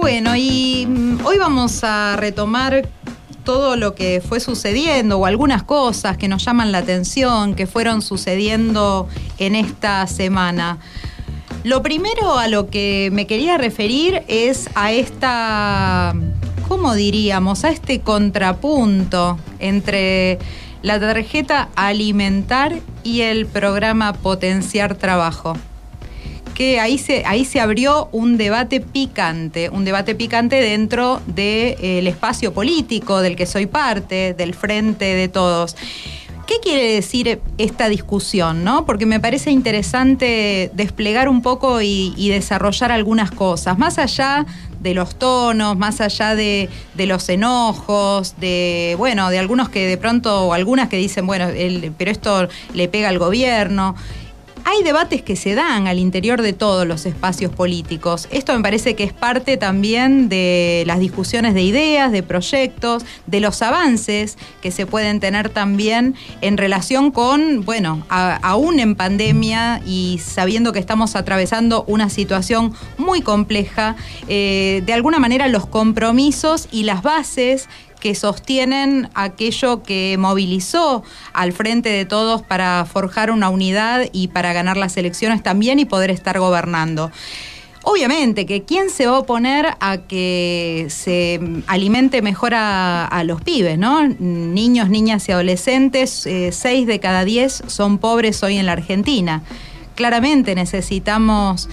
Bueno, y mm, hoy vamos a retomar todo lo que fue sucediendo o algunas cosas que nos llaman la atención, que fueron sucediendo en esta semana. Lo primero a lo que me quería referir es a esta, ¿cómo diríamos? A este contrapunto entre la tarjeta alimentar y el programa Potenciar Trabajo que ahí se, ahí se abrió un debate picante, un debate picante dentro del eh, espacio político del que soy parte, del frente de todos. ¿Qué quiere decir esta discusión? ¿no? Porque me parece interesante desplegar un poco y, desarrollar algunas cosas, más allá de los tonos, más allá de, los enojos, de bueno, de algunos que de pronto, o algunas que dicen, bueno, pero esto le pega al gobierno hay debates que se dan al interior de todos los espacios políticos. Esto me parece que es parte también de las discusiones de ideas, de proyectos, de los avances que se pueden tener también en relación con, bueno, aún en pandemia y sabiendo que estamos atravesando una situación muy compleja, eh, de alguna manera los compromisos y las bases que sostienen aquello que movilizó al frente de todos para forjar una unidad y para ganar las elecciones también y poder estar gobernando. Obviamente que quién se va a oponer a que se alimente mejor a, los pibes, ¿no? Niños, niñas y adolescentes, eh, seis de cada diez son pobres hoy en la Argentina. Claramente necesitamos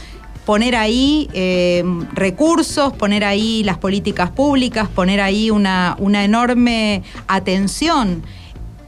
poner ahí eh, recursos, poner ahí las políticas públicas, poner ahí una, una enorme atención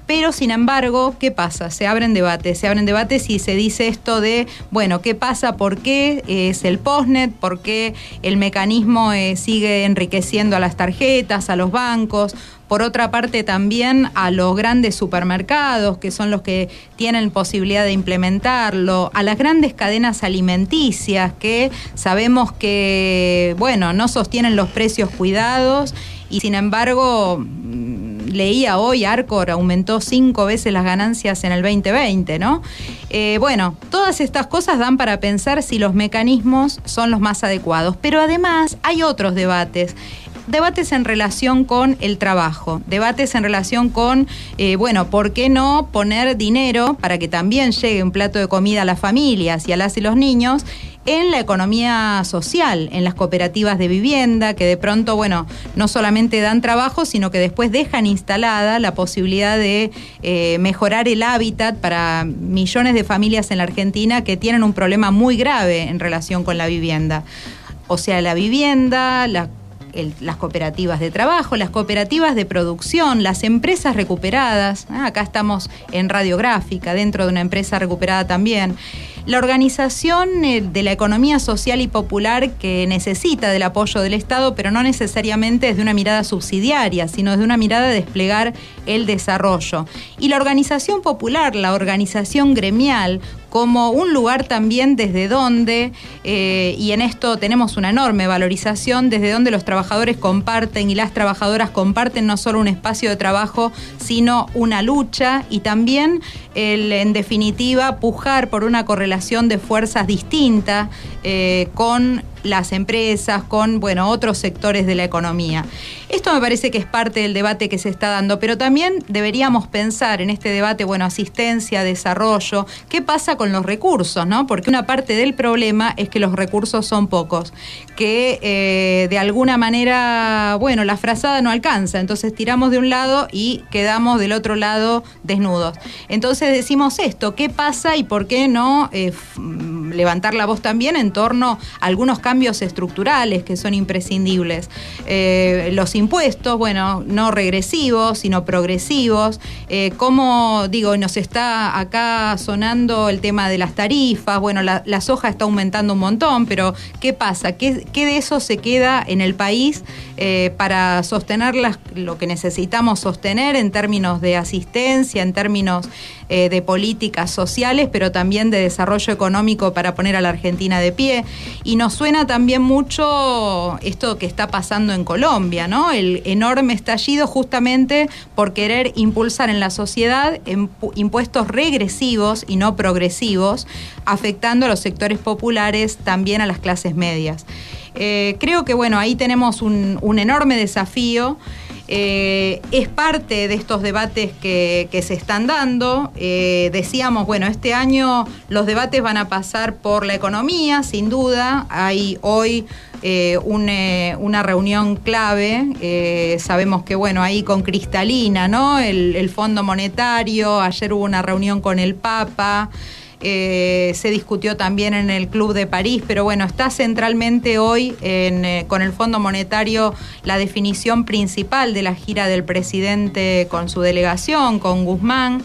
pero sin embargo, ¿qué pasa? Se abren debates, se abren debates y se dice esto de, bueno, ¿qué pasa? ¿Por qué es el postnet? ¿Por qué el mecanismo eh, sigue enriqueciendo a las tarjetas, a los bancos? Por otra parte, también a los grandes supermercados, que son los que tienen posibilidad de implementarlo, a las grandes cadenas alimenticias, que sabemos que, bueno, no sostienen los precios cuidados y sin embargo leía hoy, Arcor aumentó cinco veces las ganancias en el 2020, ¿no? Eh, bueno, todas estas cosas dan para pensar si los mecanismos son los más adecuados, pero además hay otros debates debates en relación con el trabajo, debates en relación con, eh, bueno, ¿por qué no poner dinero para que también llegue un plato de comida a las familias y a las y los niños? en la economía social, en las cooperativas de vivienda, que de pronto, bueno, no solamente dan trabajo, sino que después dejan instalada la posibilidad de eh, mejorar el hábitat para millones de familias en la Argentina que tienen un problema muy grave en relación con la vivienda. O sea, la vivienda, la las cooperativas de trabajo, las cooperativas de producción, las empresas recuperadas. Ah, acá estamos en radiográfica, dentro de una empresa recuperada también. La organización eh, de la economía social y popular que necesita del apoyo del Estado, pero no necesariamente desde una mirada subsidiaria, sino desde una mirada de desplegar el desarrollo. Y la organización popular, la organización gremial, como un lugar también desde donde, eh, y en esto tenemos una enorme valorización, desde donde los trabajadores comparten y las trabajadoras comparten no solo un espacio de trabajo, sino una lucha y también, el, en definitiva, pujar por una correlación de fuerzas distinta eh, con las empresas, con bueno, otros sectores de la economía. Esto me parece que es parte del debate que se está dando, pero también deberíamos pensar en este debate, bueno, asistencia, desarrollo, qué pasa con los recursos, ¿no? Porque una parte del problema es que los recursos son pocos, que eh, de alguna manera, bueno, la frazada no alcanza, entonces tiramos de un lado y quedamos del otro lado desnudos. Entonces decimos esto, ¿qué pasa y por qué no eh, levantar la voz también en torno a algunos cambios estructurales que son imprescindibles? Eh, los impuestos, bueno, no regresivos, sino progresivos. Eh, ¿Cómo, digo, nos está acá sonando el tema de las tarifas? Bueno, la, soja está aumentando un montón, pero ¿qué pasa? ¿Qué, de eso se queda en el país eh, para sostener lo que necesitamos sostener en términos de asistencia, en términos eh, de políticas sociales, pero también de desarrollo económico para poner a la Argentina de pie? Y nos suena también mucho esto que está pasando en Colombia, ¿no? El enorme estallido justamente por querer impulsar en la sociedad impuestos regresivos y no progresivos, afectando a los sectores populares, también a las clases medias. Eh, creo que bueno, ahí tenemos un, enorme desafío. Eh, es parte de estos debates que, se están dando. Eh, decíamos, bueno, este año los debates van a pasar por la economía, sin duda. Hay hoy una reunión clave. sabemos que, bueno, ahí con Cristalina, ¿no? El Fondo Monetario, ayer hubo una reunión con el Papa. Eh, se discutió también en el Club de París, pero bueno, está centralmente hoy eh, con el Fondo Monetario la definición principal de la gira del presidente con su delegación, con Guzmán.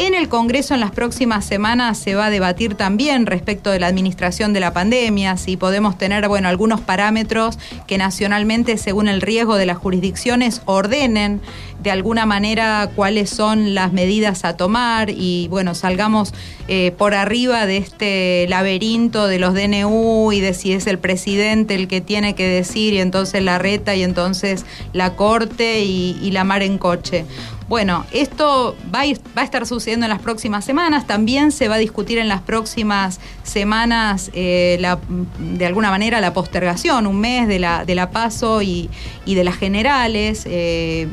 En el Congreso en las próximas semanas se va a debatir también respecto de la administración de la pandemia, si podemos tener bueno, algunos parámetros que nacionalmente, según el riesgo de las jurisdicciones, ordenen de alguna manera cuáles son las medidas a tomar y bueno, salgamos eh, por arriba de este laberinto de los DNU y de si es el presidente el que tiene que decir y entonces la reta y entonces la corte y la mar en coche. Bueno, esto va a, estar sucediendo en las próximas semanas, también se va a discutir en las próximas semanas eh, de alguna manera la postergación, un mes de la, de la PASO y, de las generales. Eh,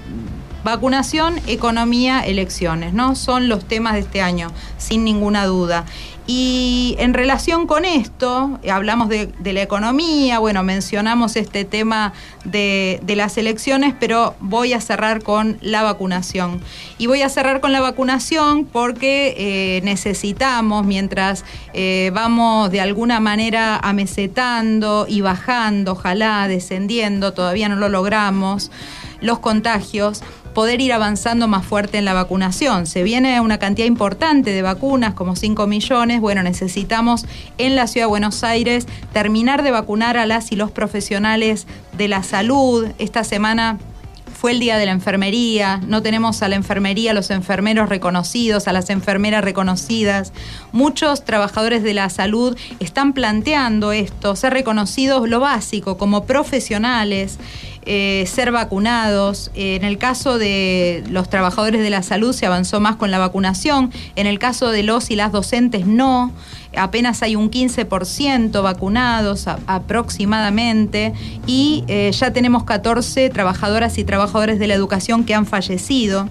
vacunación, economía, elecciones, ¿no? Son los temas de este año, sin ninguna duda. Y en relación con esto, hablamos de, la economía, bueno, mencionamos este tema de, las elecciones, pero voy a cerrar con la vacunación. Y voy a cerrar con la vacunación porque eh, necesitamos, mientras eh, vamos de alguna manera amesetando y bajando, ojalá descendiendo, todavía no lo logramos, los contagios, poder ir avanzando más fuerte en la vacunación. Se viene una cantidad importante de vacunas, como 5 millones. Bueno, necesitamos en la ciudad de Buenos Aires terminar de vacunar a las y los profesionales de la salud. Esta semana fue el día de la enfermería, no tenemos a la enfermería, a los enfermeros reconocidos, a las enfermeras reconocidas. Muchos trabajadores de la salud están planteando esto, ser reconocidos lo básico como profesionales. Eh, ser vacunados. en el caso de los trabajadores de la salud se avanzó más con la vacunación. En el caso de los y las docentes no. Apenas hay un 15% vacunados aproximadamente y eh, ya tenemos 14 trabajadoras y trabajadores de la educación que han fallecido.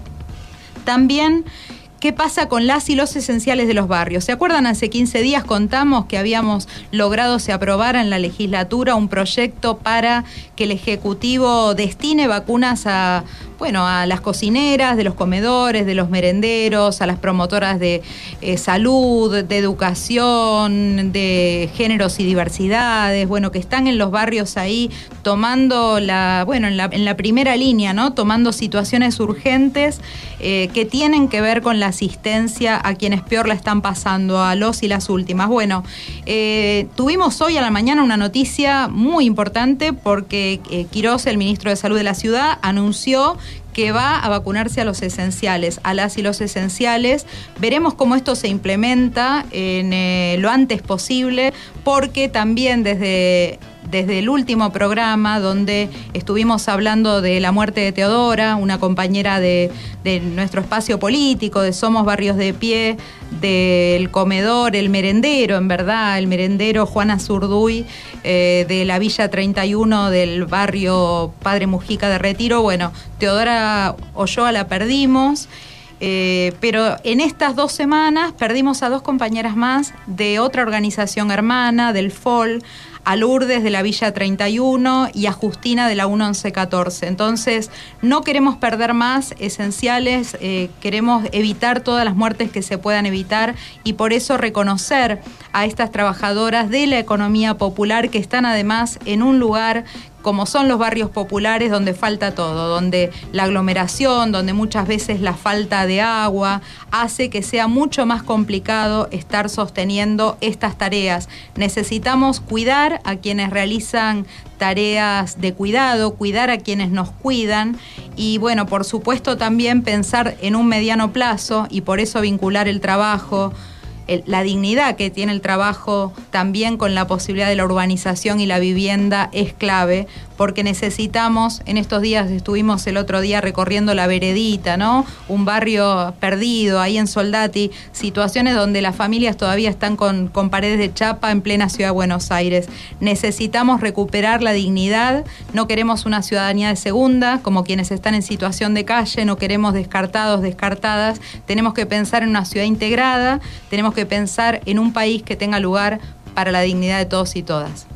También ¿Qué pasa con las y los esenciales de los barrios? ¿Se acuerdan? Hace 15 días contamos que habíamos logrado se aprobara en la legislatura un proyecto para que el Ejecutivo destine vacunas a bueno, a las cocineras de los comedores, de los merenderos, a las promotoras de eh, salud, de educación, de géneros y diversidades, bueno, que están en los barrios ahí tomando la, bueno, en la, primera línea, ¿no? Tomando situaciones urgentes eh, que tienen que ver con la asistencia a quienes peor la están pasando, a los y las últimas. Bueno, eh, tuvimos hoy a la mañana una noticia muy importante porque Quirós, el ministro de Salud de la ciudad, anunció que va a vacunarse a los esenciales, a las y los esenciales. Veremos cómo esto se implementa en eh, lo antes posible, porque también desde desde el último programa donde estuvimos hablando de la muerte de Teodora, una compañera de, nuestro espacio político, de Somos Barrios de Pie, del comedor, el merendero, en verdad, el merendero Juana Zurduy, eh, de la Villa 31 del barrio Padre Mujica de Retiro. Bueno, Teodora Olloa la perdimos. Eh, pero en estas dos semanas perdimos a dos compañeras más de otra organización hermana, del FOL, a Lourdes de la Villa 31 y a Justina de la 1114. Entonces, no queremos perder más esenciales, eh, queremos evitar todas las muertes que se puedan evitar y por eso reconocer a estas trabajadoras de la economía popular que están además en un lugar como son los barrios populares donde falta todo, donde la aglomeración, donde muchas veces la falta de agua hace que sea mucho más complicado estar sosteniendo estas tareas. Necesitamos cuidar a quienes realizan tareas de cuidado, cuidar a quienes nos cuidan y bueno, por supuesto también pensar en un mediano plazo y por eso vincular el trabajo la dignidad que tiene el trabajo también con la posibilidad de la urbanización y la vivienda es clave, porque necesitamos, en estos días estuvimos el otro día recorriendo la Veredita, ¿no? Un barrio perdido ahí en Soldati, situaciones donde las familias todavía están con, con paredes de chapa en plena ciudad de Buenos Aires. Necesitamos recuperar la dignidad, no queremos una ciudadanía de segunda, como quienes están en situación de calle, no queremos descartados, descartadas, tenemos que pensar en una ciudad integrada, tenemos que pensar en un país que tenga lugar para la dignidad de todos y todas.